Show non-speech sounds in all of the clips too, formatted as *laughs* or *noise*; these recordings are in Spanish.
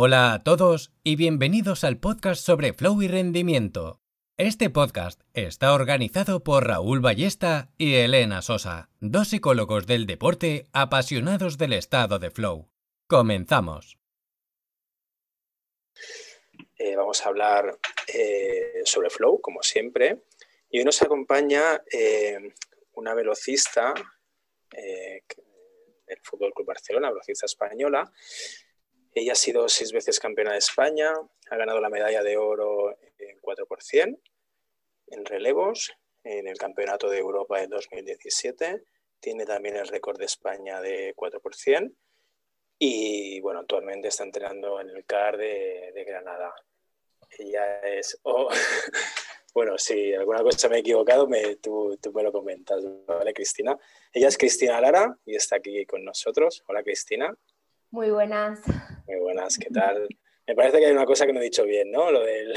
Hola a todos y bienvenidos al podcast sobre flow y rendimiento. Este podcast está organizado por Raúl Ballesta y Elena Sosa, dos psicólogos del deporte apasionados del estado de flow. Comenzamos. Eh, vamos a hablar eh, sobre flow, como siempre. Y hoy nos acompaña eh, una velocista del Fútbol Club Barcelona, velocista española, ella ha sido seis veces campeona de España, ha ganado la medalla de oro en 4% en relevos en el Campeonato de Europa de 2017. Tiene también el récord de España de 4%. Y bueno, actualmente está entrenando en el CAR de, Granada. Ella es. *laughs* Oh, bueno, si alguna cosa me he equivocado, tú, tú, me lo comentas, ¿vale, Cristina? Ella es Cristina Lara y está aquí con nosotros. Hola, Cristina. Muy buenas. Muy buenas, ¿qué tal? Me parece que hay una cosa que no he dicho bien, ¿no? Lo del,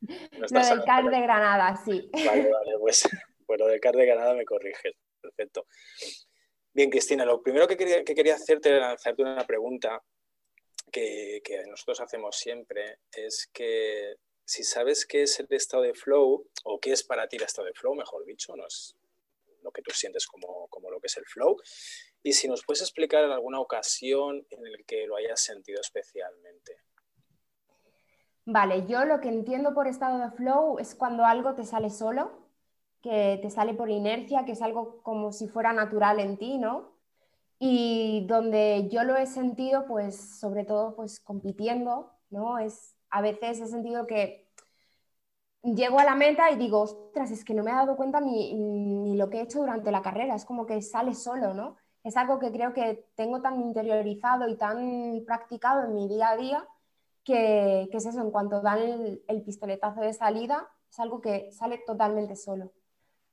*laughs* lo del CAR de Granada, sí. Vale, *laughs* vale, pues, pues, lo del CAR de Granada me corriges. Perfecto. Bien, Cristina, lo primero que quería, que quería hacerte era lanzarte una pregunta que, que nosotros hacemos siempre, es que si sabes qué es el estado de flow, o qué es para ti el estado de flow, mejor dicho, no es lo que tú sientes como, como lo que es el flow, y si nos puedes explicar en alguna ocasión en la que lo hayas sentido especialmente. Vale, yo lo que entiendo por estado de flow es cuando algo te sale solo, que te sale por inercia, que es algo como si fuera natural en ti, ¿no? Y donde yo lo he sentido, pues sobre todo, pues compitiendo, ¿no? Es, a veces he sentido que llego a la meta y digo, ostras, es que no me he dado cuenta ni, ni lo que he hecho durante la carrera, es como que sale solo, ¿no? Es algo que creo que tengo tan interiorizado y tan practicado en mi día a día que, es eso, en cuanto dan el, pistoletazo de salida, es algo que sale totalmente solo.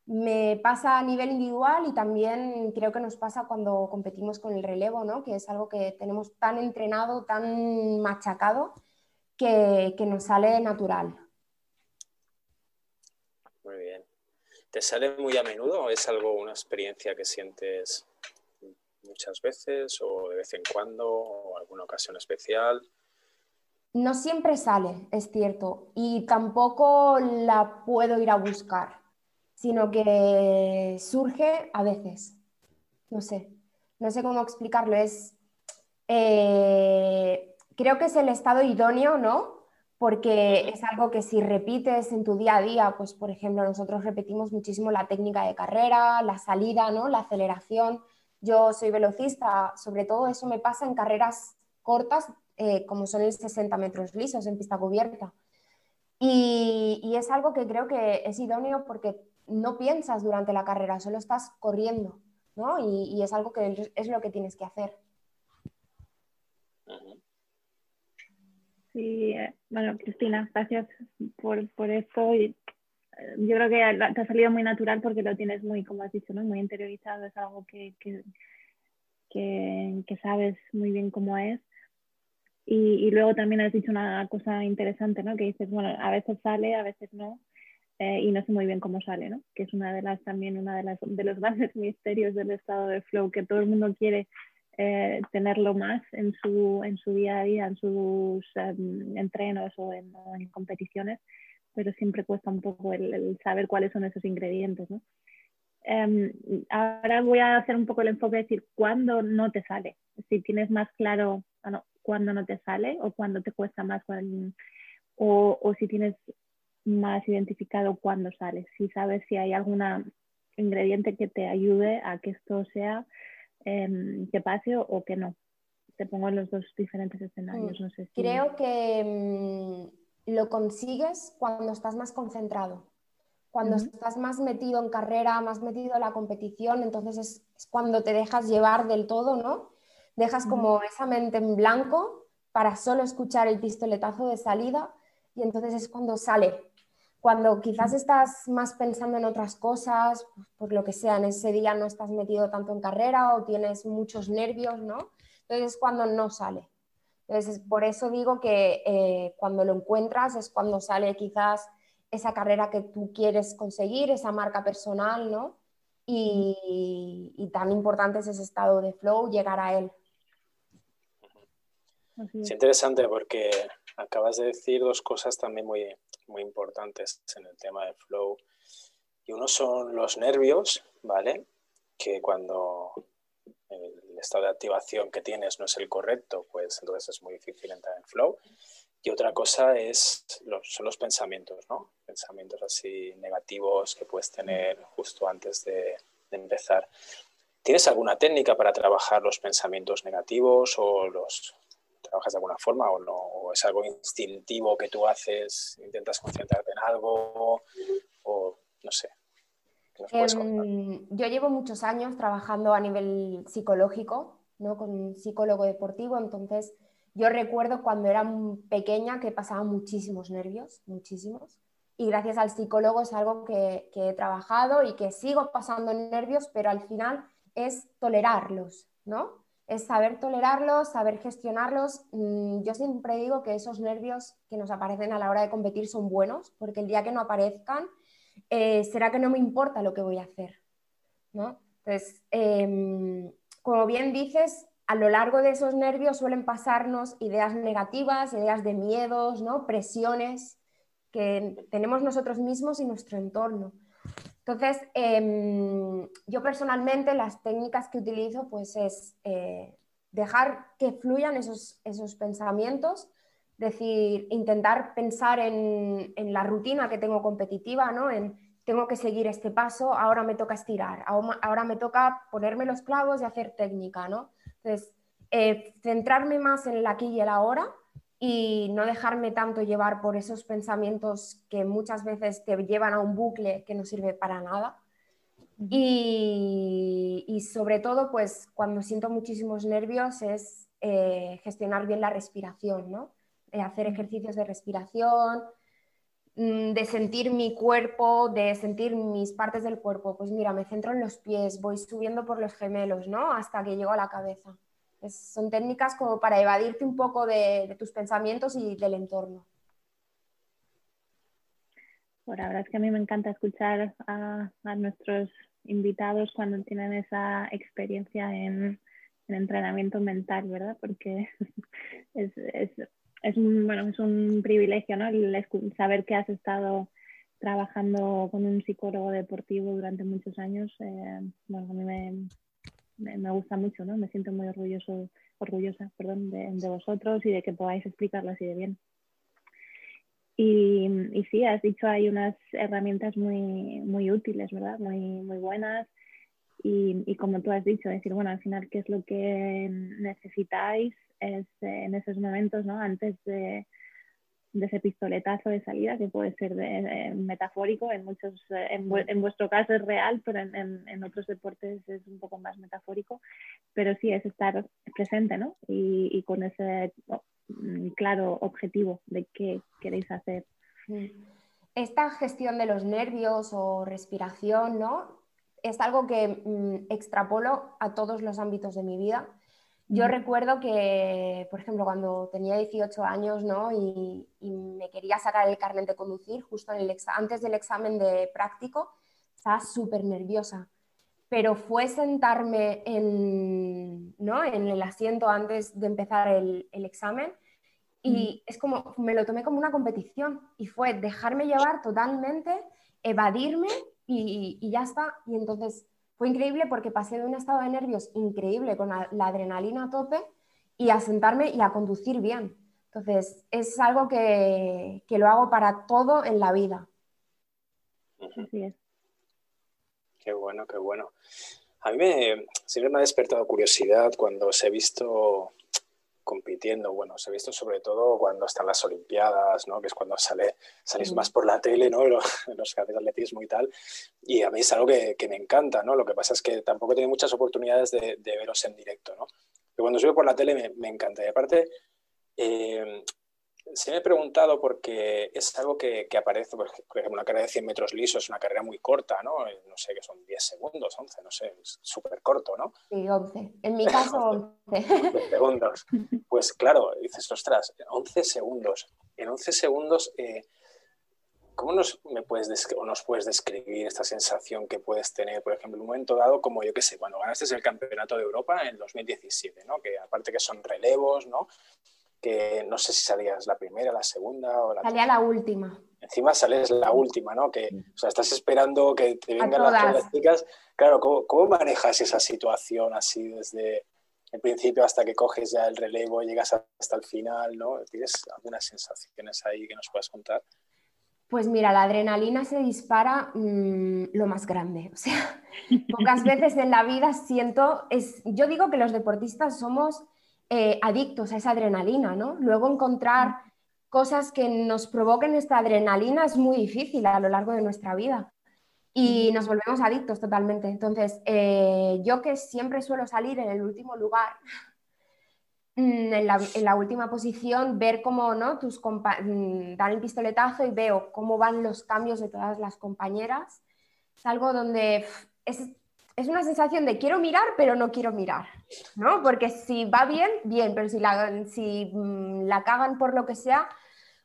Me pasa a nivel individual y también creo que nos pasa cuando competimos con el relevo, ¿no? que es algo que tenemos tan entrenado, tan machacado, que, que nos sale natural. Muy bien. ¿Te sale muy a menudo o es algo, una experiencia que sientes muchas veces o de vez en cuando o alguna ocasión especial? No siempre sale, es cierto, y tampoco la puedo ir a buscar, sino que surge a veces. No sé, no sé cómo explicarlo. Es, eh, creo que es el estado idóneo, ¿no? Porque es algo que si repites en tu día a día, pues por ejemplo nosotros repetimos muchísimo la técnica de carrera, la salida, ¿no? La aceleración yo soy velocista, sobre todo eso me pasa en carreras cortas, eh, como son el 60 metros lisos en pista cubierta. Y, es algo que creo que es idóneo porque no piensas durante la carrera, solo estás corriendo, ¿no? Y, es algo que es lo que tienes que hacer. Sí, eh, bueno, Cristina, gracias por, por esto. Y yo creo que te ha salido muy natural porque lo tienes muy, como has dicho, ¿no? muy interiorizado, es algo que, que, que, sabes muy bien cómo es. Y, y, luego también has dicho una cosa interesante, ¿no? que dices, bueno, a veces sale, a veces no, eh, y no sé muy bien cómo sale, ¿no? que es una de las también una de, las, de los *laughs* grandes misterios del estado de flow, que todo el mundo quiere eh, tenerlo más en su, en su día a día, en sus em, entrenos o en, en competiciones pero siempre cuesta un poco el, saber cuáles son esos ingredientes. ¿no? Em, ahora voy a hacer un poco el enfoque de decir cuándo no te sale. Si tienes más claro bueno, cuándo no te sale o cuándo te cuesta más o, o, si tienes más identificado cuándo sale. Si sabes si hay algún ingrediente que te ayude a que esto sea eh, que pase o, que no. Te pongo en los dos diferentes escenarios. Mm, no sé Creo que mm, lo consigues cuando estás más concentrado, cuando estás más metido en carrera, más metido en la competición, entonces es, cuando te dejas llevar del todo, ¿no? Dejas como esa mente en blanco para solo escuchar el pistoletazo de salida y entonces es cuando sale. Cuando quizás estás más pensando en otras cosas, por lo que sea, en ese día no estás metido tanto en carrera o tienes muchos nervios, ¿no? Entonces es cuando no sale. Entonces, por eso digo que eh, cuando lo encuentras es cuando sale quizás esa carrera que tú quieres conseguir, esa marca personal, ¿no? Y, tan importante es ese estado de flow, llegar a él. Es interesante porque acabas de decir dos cosas también muy, muy importantes en el tema del flow. Y uno son los nervios, ¿vale? Que cuando el estado de activación que tienes no es el correcto, pues entonces es muy difícil entrar en flow. Y otra cosa es los, son los pensamientos, ¿no? Pensamientos así negativos que puedes tener justo antes de, empezar. ¿Tienes alguna técnica para trabajar los pensamientos negativos o los trabajas de alguna forma o no? ¿O es algo instintivo que tú haces, intentas concentrarte en algo o no sé? Em, yo llevo muchos años trabajando a nivel psicológico, ¿no? Con un psicólogo deportivo, entonces yo recuerdo cuando era pequeña que pasaba muchísimos nervios, muchísimos. Y gracias al psicólogo es algo que, que he trabajado y que sigo pasando nervios, pero al final es tolerarlos, ¿no? Es saber tolerarlos, saber gestionarlos. Mm, yo siempre digo que esos nervios que nos aparecen a la hora de competir son buenos, porque el día que no aparezcan, eh, será que no me importa lo que voy a hacer, ¿no? Entonces, em, como bien dices, a lo largo de esos nervios suelen pasarnos ideas negativas, ideas de miedos, ¿no? presiones que tenemos nosotros mismos y nuestro entorno. Entonces, em, yo personalmente las técnicas que utilizo pues es eh, dejar que fluyan esos, esos pensamientos, decir, intentar pensar en, en, la rutina que tengo competitiva, ¿no? En tengo que seguir este paso, ahora me toca estirar, ahora me toca ponerme los clavos y hacer técnica, ¿no? Entonces, eh, centrarme más en el aquí y el ahora y no dejarme tanto llevar por esos pensamientos que muchas veces te llevan a un bucle que no sirve para nada. Y, sobre todo, pues cuando siento muchísimos nervios es eh, gestionar bien la respiración, ¿no? Eh, hacer ejercicios de respiración, mm, de sentir mi cuerpo, de sentir mis partes del cuerpo. Pues mira, me centro en los pies, voy subiendo por los gemelos, ¿no? Hasta que llego a la cabeza son técnicas como para evadirte un poco de, tus pensamientos y del entorno. Pues la verdad es que a mí me encanta escuchar a, nuestros invitados cuando tienen esa experiencia en, entrenamiento mental, ¿verdad? Porque *laughs* es, un, bueno, es un privilegio, ¿no? saber que has estado trabajando con un psicólogo deportivo durante muchos años. Eh, bueno, a mí me, me, gusta mucho, ¿no? Me siento muy orgulloso, orgullosa perdón, de, vosotros y de que podáis explicarlo así de bien. Y, y, sí, has dicho, hay unas herramientas muy, muy útiles, ¿verdad? Muy, muy buenas. Y, y, como tú has dicho, decir, bueno, al final, ¿qué es lo que necesitáis es, eh, en esos momentos, ¿no? Antes de, de ese pistoletazo de salida que puede ser metafórico, en muchos, eh, en, vuestro caso es real, pero en, en, otros deportes es un poco más metafórico, pero sí es estar presente, ¿no? Y, y con ese mm, claro objetivo de qué queréis hacer. Esta gestión de los nervios o respiración, ¿no? Es algo que mm, extrapolo a todos los ámbitos de mi vida yo recuerdo que, por ejemplo, cuando tenía 18 años ¿no? y, me quería sacar el carnet de conducir, justo en el antes del examen de práctico, estaba súper nerviosa. Pero fue sentarme en, ¿no? en el asiento antes de empezar el, el examen y es como, me lo tomé como una competición y fue dejarme llevar totalmente, evadirme y, y ya está. Y entonces fue increíble porque pasé de un estado de nervios increíble con la, adrenalina a tope y a sentarme y a conducir bien. Entonces, es algo que, lo hago para todo en la vida. Qué bueno, qué bueno. A mí me, siempre me ha despertado curiosidad cuando os he visto compitiendo. Bueno, se ha visto sobre todo cuando están las Olimpiadas, ¿no? que es cuando sale, salís más por la tele, ¿no? *laughs* los, que hacen atletismo y tal. Y a mí es algo que, que, me encanta. ¿no? Lo que pasa es que tampoco he tenido muchas oportunidades de, de veros en directo. ¿no? Pero cuando subo por la tele me, me encanta. Y aparte, eh, se me he preguntado porque es algo que, que, aparece, por ejemplo, una carrera de 100 metros lisos es una carrera muy corta, ¿no? No sé, que son 10 segundos, 11, no sé, es súper corto, ¿no? Sí, 11. En mi caso, *laughs* 11. segundos. Pues claro, dices, ostras, 11 segundos. En 11 segundos, eh, ¿cómo nos, me puedes o nos puedes describir esta sensación que puedes tener, por ejemplo, en un momento dado, como yo qué sé, cuando ganaste el Campeonato de Europa en 2017, ¿no? Que aparte que son relevos, ¿no? Que no sé si salías la primera, la segunda o la Salía la última. Encima sales la última, ¿no? Que, o sea, estás esperando que te vengan las chicas. Claro, ¿cómo, ¿cómo manejas esa situación así desde el principio hasta que coges ya el relevo, llegas hasta el final, ¿no? ¿Tienes algunas sensaciones ahí que nos puedas contar? Pues mira, la adrenalina se dispara mm, lo más grande. O sea, *laughs* pocas veces en la vida siento, es, yo digo que los deportistas somos eh, adictos a esa adrenalina, ¿no? Luego encontrar cosas que nos provoquen esta adrenalina es muy difícil a lo largo de nuestra vida y nos volvemos adictos totalmente. Entonces, eh, yo que siempre suelo salir en el último lugar, *laughs* mm, en la, en la última posición, ver cómo ¿no? tus mm, dan el pistoletazo y veo cómo van los cambios de todas las compañeras. Es algo donde es, es una sensación de quiero mirar, pero no quiero mirar, ¿no? Porque si va bien, bien, pero si la, si, mm, la cagan por lo que sea,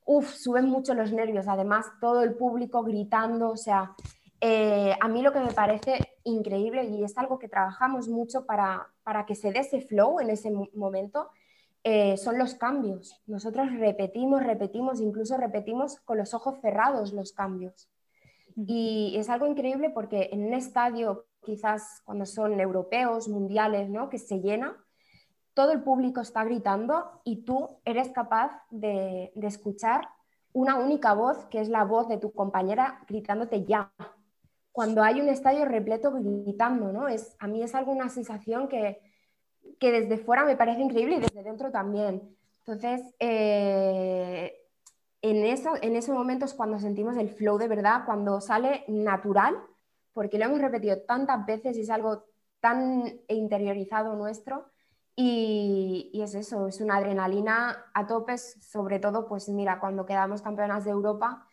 uff, suben mucho los nervios. Además, todo el público gritando, o sea, eh, a mí lo que me parece increíble y es algo que trabajamos mucho para, para que se dé ese flow en ese mo- momento, eh, son los cambios. Nosotros repetimos, repetimos, incluso repetimos con los ojos cerrados los cambios. Y es algo increíble porque en un estadio, quizás cuando son europeos, mundiales, ¿no? que se llena, todo el público está gritando y tú eres capaz de, de escuchar una única voz, que es la voz de tu compañera gritándote ya. Cuando hay un estadio repleto gritando, ¿no? Es, a mí es algo, una sensación que, que desde fuera me parece increíble y desde dentro también. Entonces, eh, en, eso, en ese momento es cuando sentimos el flow de verdad, cuando sale natural, porque lo hemos repetido tantas veces y es algo tan interiorizado nuestro. Y, es eso, es una adrenalina a topes, sobre todo, pues mira, cuando quedamos campeonas de Europa,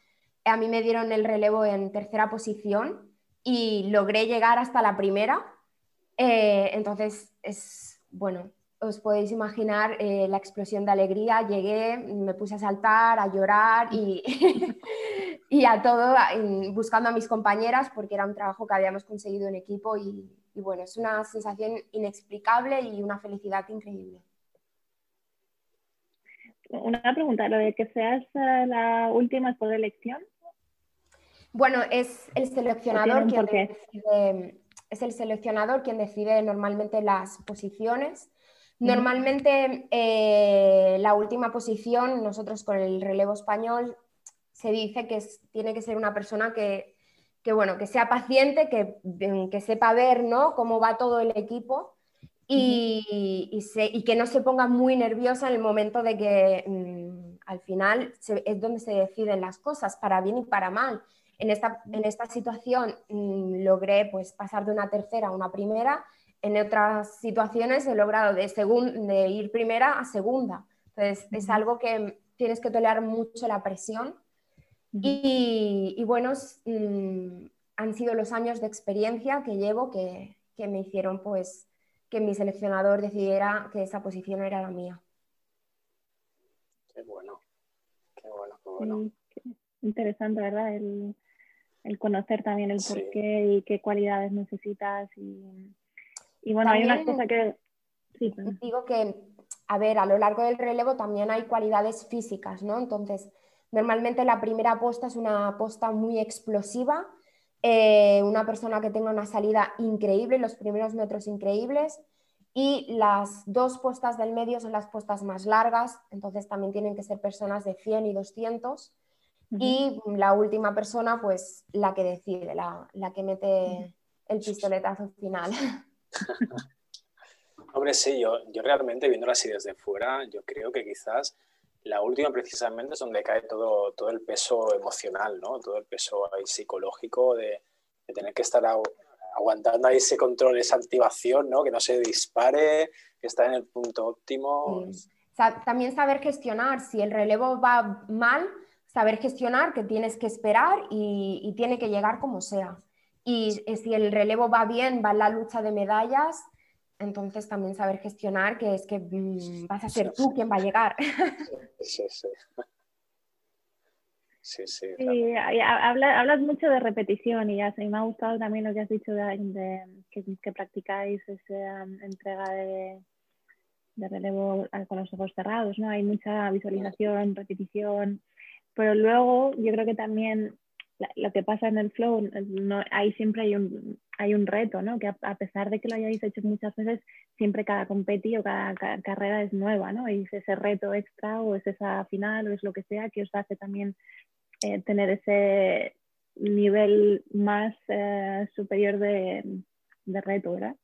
a mí me dieron el relevo en tercera posición y logré llegar hasta la primera. Eh, entonces, es bueno, os podéis imaginar eh, la explosión de alegría. Llegué, me puse a saltar, a llorar y, *laughs* y a todo, buscando a mis compañeras, porque era un trabajo que habíamos conseguido en equipo. Y, y bueno, es una sensación inexplicable y una felicidad increíble. Una pregunta, lo de que seas eh, la última por elección. Bueno, es el seleccionador quien decide, es el seleccionador quien decide normalmente las posiciones. Normalmente eh, la última posición, nosotros con el relevo español, se dice que es- tiene que ser una persona que, que, bueno, que sea paciente, que, que sepa ver ¿no? cómo va todo el equipo y, y se- y que no se ponga muy nerviosa en el momento de que mm, al final se- es donde se deciden las cosas, para bien y para mal. En esta, en esta situación mm, logré pues, pasar de una tercera a una primera, en otras situaciones he logrado de, segun- de ir primera a segunda. Entonces es algo que tienes que tolerar mucho la presión y, y bueno, s- mm, han sido los años de experiencia que llevo que, que me hicieron pues que mi seleccionador decidiera que esa posición era la mía. Qué bueno, qué bueno, qué bueno. Sí, qué interesante, ¿verdad? El, el conocer también el Sí. porqué y qué cualidades necesitas. Y, y bueno, hay una cosa que... Sí. Digo que, a ver, a lo largo del relevo también hay cualidades físicas, ¿no? Entonces, normalmente la primera posta es una posta muy explosiva, eh, una persona que tenga una salida increíble, los primeros metros increíbles, y las dos postas del medio son las postas más largas, entonces también tienen que ser personas de 100 y 200. Y la última persona, pues la que decide, la, la que mete el pistoletazo final. *laughs* *laughs* Hombre, sí, yo, yo realmente viéndolo así desde fuera, yo creo que quizás la última precisamente es donde cae todo, todo el peso emocional, ¿no? Todo el peso psicológico de, tener que estar agu- aguantando ahí ese control, esa activación, ¿no? Que no se dispare, que está en el punto óptimo. También saber gestionar, si el relevo va mal, saber gestionar que tienes que esperar y tiene que llegar como sea. Y si el relevo va bien, va en la lucha de medallas, entonces también saber gestionar que es que mm, vas a ser tú quien va a llegar. Sí, sí. Sí, sí. Sí, y ha- habla- hablas mucho de repetición y, ya, sé, y me ha gustado también lo que has dicho de, de que, que practicáis esa um, entrega de, de relevo con los ojos cerrados, ¿no? Hay mucha visualización, repetición, pero luego yo creo que también lo que pasa en el flow, no, ahí siempre hay un, hay un reto, ¿no? Que a, pesar de que lo hayáis hecho muchas veces, siempre cada competi o cada, carrera es nueva, ¿no? Y es ese reto extra o es esa final o es lo que sea que os hace también eh, tener ese nivel más eh, superior de, de reto, ¿verdad?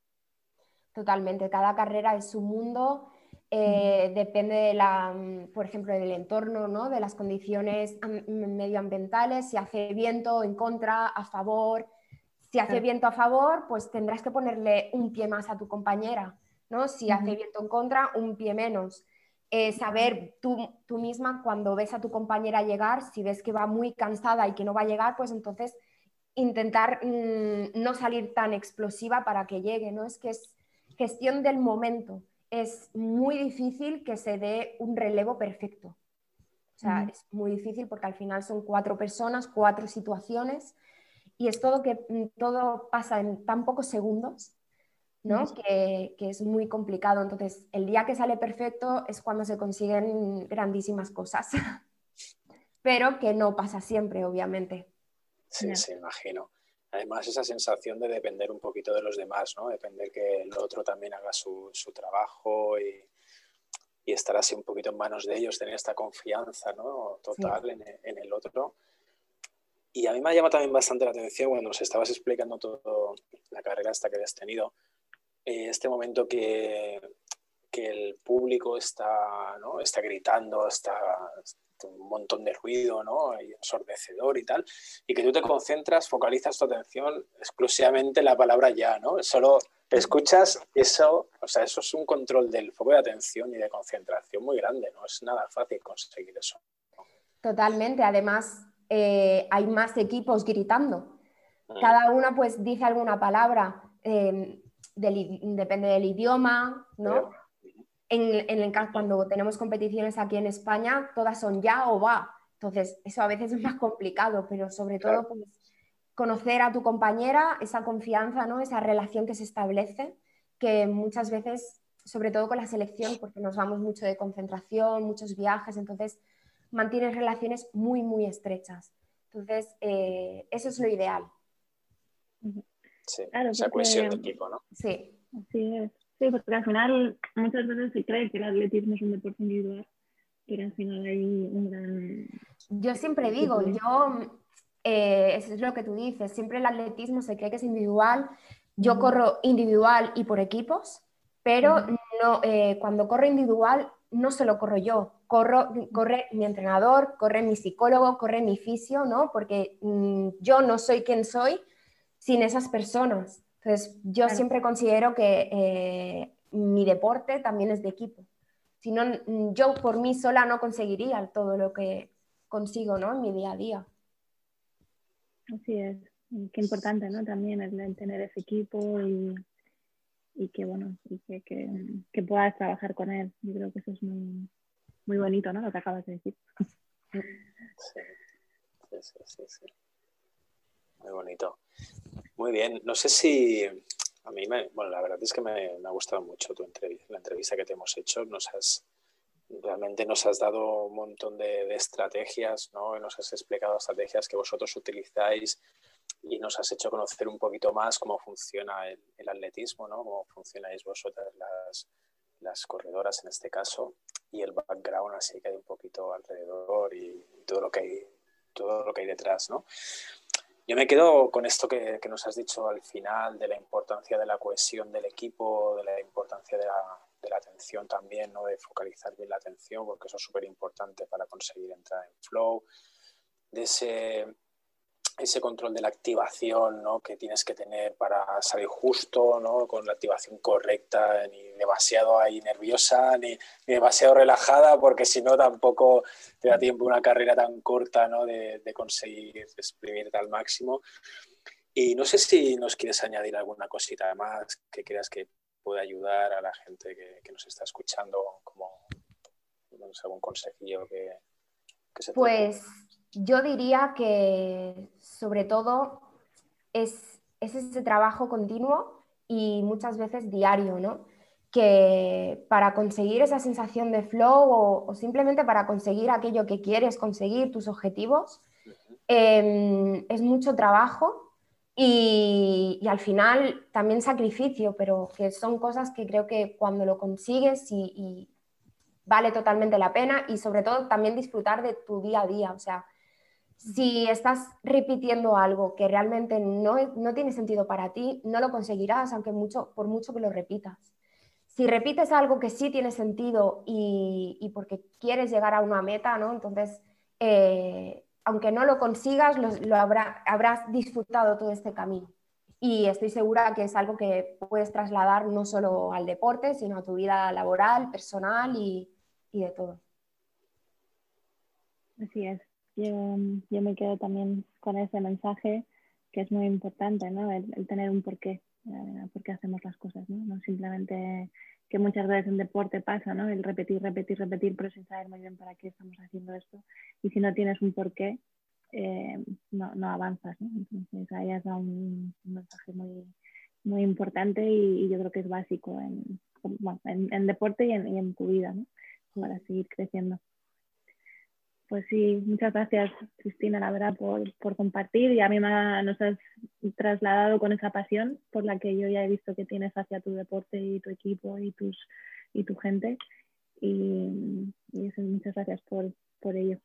Totalmente, cada carrera es su mundo, eh, depende de la, mm, por ejemplo, del entorno, ¿no? de las condiciones medioambientales, si hace viento en contra, a favor. Si hace viento a favor, pues tendrás que ponerle un pie más a tu compañera, ¿no? Si hace viento en contra, un pie menos. Eh, saber tú, tú, misma cuando ves a tu compañera llegar, si ves que va muy cansada y que no va a llegar, pues entonces intentar mm, no salir tan explosiva para que llegue, ¿no? Es que es gestión del momento. Es muy difícil que se dé un relevo perfecto. O sea, es muy difícil porque al final son cuatro personas, cuatro situaciones y es todo que mm, todo pasa en tan pocos segundos, ¿no? Que, que, es muy complicado. Entonces, el día que sale perfecto es cuando se consiguen grandísimas cosas, *laughs* pero que no pasa siempre, obviamente. Sí, sí, imagino. Además, esa sensación de depender un poquito de los demás, ¿no? Depender que el otro también haga su, su trabajo y, y, estar así un poquito en manos de ellos, tener esta confianza, ¿no? Total en, en, el otro. Y a mí me ha llamado también bastante la atención cuando nos estabas explicando toda la carrera hasta que habías tenido, eh, este momento que, que el público está, ¿no? está gritando, está, un montón de ruido, ¿no? Y ensordecedor y tal, y que tú te concentras, focalizas tu atención exclusivamente en la palabra ya, ¿no? Solo escuchas eso, o sea, eso es un control del foco de atención y de concentración muy grande, no es nada fácil conseguir eso. Totalmente, además eh, hay más equipos gritando. Mm. Cada uno pues dice alguna palabra, eh, depende del idioma, ¿no? En, el caso, cuando tenemos competiciones aquí en España, todas son ya o va. Entonces, eso a veces es más complicado, pero sobre todo pues, conocer a tu compañera, esa confianza, ¿no? esa relación que se establece, que muchas veces, sobre todo con la selección, porque nos vamos mucho de concentración, muchos viajes, entonces mantienes relaciones muy, muy estrechas. Entonces, eh, eso es lo ideal. Sí, esa cohesión de equipo, ¿no? Sí. Así es. Sí, porque al final muchas veces se cree que el atletismo es un deporte individual, pero al final hay un gran... Yo siempre digo, yo, eh, eso es lo que tú dices, siempre el atletismo se cree que es individual, yo corro individual y por equipos, pero no, eh, cuando corro individual no solo corro yo, corro, corre mi entrenador, corre mi psicólogo, corre mi fisio, ¿no? Porque mm, yo no soy quien soy sin esas personas. Entonces, yo siempre considero que eh, mi deporte también es de equipo. Si no, yo por mí sola no conseguiría todo lo que consigo ¿no? en mi día a día. Así es. Qué importante, ¿no? También el tener ese equipo y, y que, bueno, y que, que, puedas trabajar con él. Yo creo que eso es muy, muy bonito, ¿no? Lo que acabas de decir. Sí, sí, sí, sí. Muy bonito. Muy bien. No sé si a mí, me, bueno, la verdad es que me, ha gustado mucho tu entrevista, la entrevista que te hemos hecho. Nos has, realmente nos has dado un montón de, estrategias, ¿no? nos has explicado estrategias que vosotros utilizáis y nos has hecho conocer un poquito más cómo funciona el, atletismo, ¿no? Cómo funcionáis vosotras las, las corredoras en este caso y el background así que hay un poquito alrededor y, todo lo que hay todo lo que hay detrás, ¿no? Yo me quedo con esto que, nos has dicho al final, de la importancia de la cohesión del equipo, de la importancia de la, atención también, ¿no? de focalizar bien la atención, porque eso es súper importante para conseguir entrar en flow, ese control de la activación ¿no? que tienes que tener para salir justo, ¿no? con la activación correcta, ni demasiado ahí nerviosa, ni, demasiado relajada, porque si no tampoco te da tiempo una carrera tan corta ¿no? de, de, conseguir exprimirte al máximo. Y no sé si nos quieres añadir alguna cosita más que creas que puede ayudar a la gente que, nos está escuchando, como sé, algún consejillo que, que se Pues yo diría que sobre todo es, ese trabajo continuo y muchas veces diario, ¿no? que para conseguir esa sensación de flow o, simplemente para conseguir aquello que quieres conseguir, tus objetivos, em, es mucho trabajo y, al final también sacrificio, pero que son cosas que creo que cuando lo consigues y, vale totalmente la pena y sobre todo también disfrutar de tu día a día. O sea, si estás repitiendo algo que realmente no, no tiene sentido para ti, no lo conseguirás, aunque mucho, por mucho que lo repitas si repites algo que sí tiene sentido y, porque quieres llegar a una meta, ¿no? Entonces, eh, aunque no lo consigas, lo, habrás disfrutado todo este camino. Y estoy segura que es algo que puedes trasladar no solo al deporte, sino a tu vida laboral, personal y, de todo. Así es. Yo, me quedo también con ese mensaje que es muy importante, ¿no? el tener un porqué. Eh, por qué hacemos las cosas, ¿no? ¿no? Simplemente que muchas veces en deporte pasa, ¿no? El repetir, repetir, repetir, pero sin saber muy bien para qué estamos haciendo esto. Y si no tienes un porqué, eh, no, no, avanzas, ¿no? Entonces ahí has dado un, mensaje muy, muy importante y, yo creo que es básico en, bueno, en, en deporte y en, y en, tu vida, ¿no? Para seguir creciendo. Pues sí, muchas gracias Cristina, la verdad, por, por compartir y a mí me nos has trasladado con esa pasión por la que yo ya he visto que tienes hacia tu deporte y tu equipo y, tus, y tu gente. Y, muchas gracias por, por ello.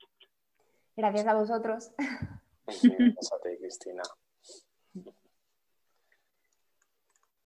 Gracias a vosotros. Gracias a ti, Cristina.